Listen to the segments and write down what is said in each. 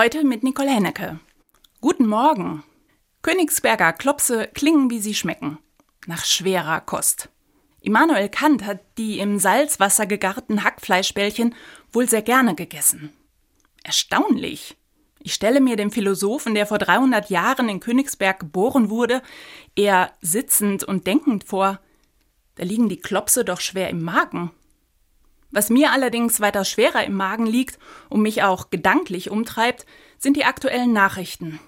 Heute mit Nicole Hennecke. Guten Morgen. Königsberger Klopse klingen, wie sie schmecken. Nach schwerer Kost. Immanuel Kant hat die im Salzwasser gegarten Hackfleischbällchen wohl sehr gerne gegessen. Erstaunlich. Ich stelle mir den Philosophen, der vor 300 Jahren in Königsberg geboren wurde, eher sitzend und denkend vor. Da liegen die Klopse doch schwer im Magen. Was mir allerdings weiter schwerer im Magen liegt und mich auch gedanklich umtreibt, sind die aktuellen Nachrichten.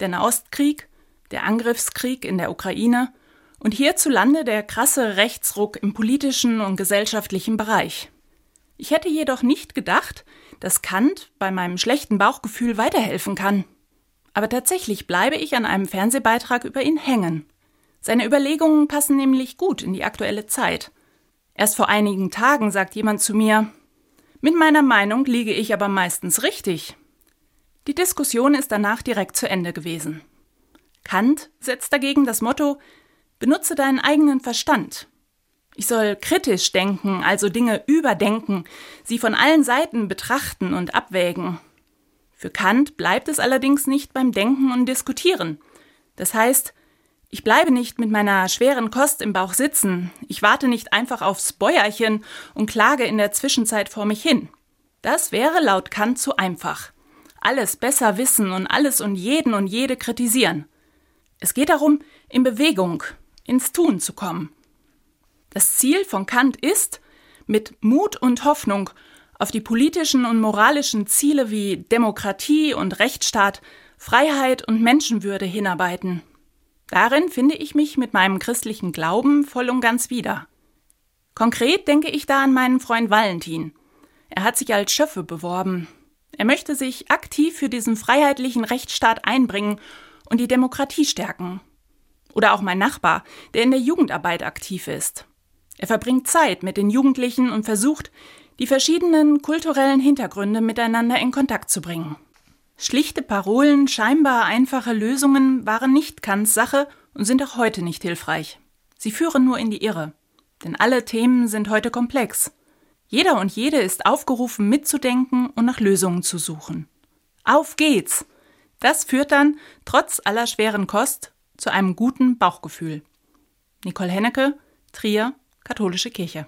Der Nahostkrieg, der Angriffskrieg in der Ukraine und hierzulande der krasse Rechtsruck im politischen und gesellschaftlichen Bereich. Ich hätte jedoch nicht gedacht, dass Kant bei meinem schlechten Bauchgefühl weiterhelfen kann. Aber tatsächlich bleibe ich an einem Fernsehbeitrag über ihn hängen. Seine Überlegungen passen nämlich gut in die aktuelle Zeit. Erst vor einigen Tagen sagt jemand zu mir, mit meiner Meinung liege ich aber meistens richtig. Die Diskussion ist danach direkt zu Ende gewesen. Kant setzt dagegen das Motto Benutze deinen eigenen Verstand. Ich soll kritisch denken, also Dinge überdenken, sie von allen Seiten betrachten und abwägen. Für Kant bleibt es allerdings nicht beim Denken und Diskutieren. Das heißt, ich bleibe nicht mit meiner schweren Kost im Bauch sitzen. Ich warte nicht einfach aufs Bäuerchen und klage in der Zwischenzeit vor mich hin. Das wäre laut Kant zu einfach. Alles besser wissen und alles und jeden und jede kritisieren. Es geht darum, in Bewegung, ins Tun zu kommen. Das Ziel von Kant ist, mit Mut und Hoffnung auf die politischen und moralischen Ziele wie Demokratie und Rechtsstaat, Freiheit und Menschenwürde hinarbeiten. Darin finde ich mich mit meinem christlichen Glauben voll und ganz wieder. Konkret denke ich da an meinen Freund Valentin. Er hat sich als Schöffe beworben. Er möchte sich aktiv für diesen freiheitlichen Rechtsstaat einbringen und die Demokratie stärken. Oder auch mein Nachbar, der in der Jugendarbeit aktiv ist. Er verbringt Zeit mit den Jugendlichen und versucht, die verschiedenen kulturellen Hintergründe miteinander in Kontakt zu bringen. Schlichte Parolen, scheinbar einfache Lösungen waren nicht Kants Sache und sind auch heute nicht hilfreich. Sie führen nur in die Irre. Denn alle Themen sind heute komplex. Jeder und jede ist aufgerufen, mitzudenken und nach Lösungen zu suchen. Auf geht's! Das führt dann, trotz aller schweren Kost, zu einem guten Bauchgefühl. Nicole Hennecke, Trier, Katholische Kirche.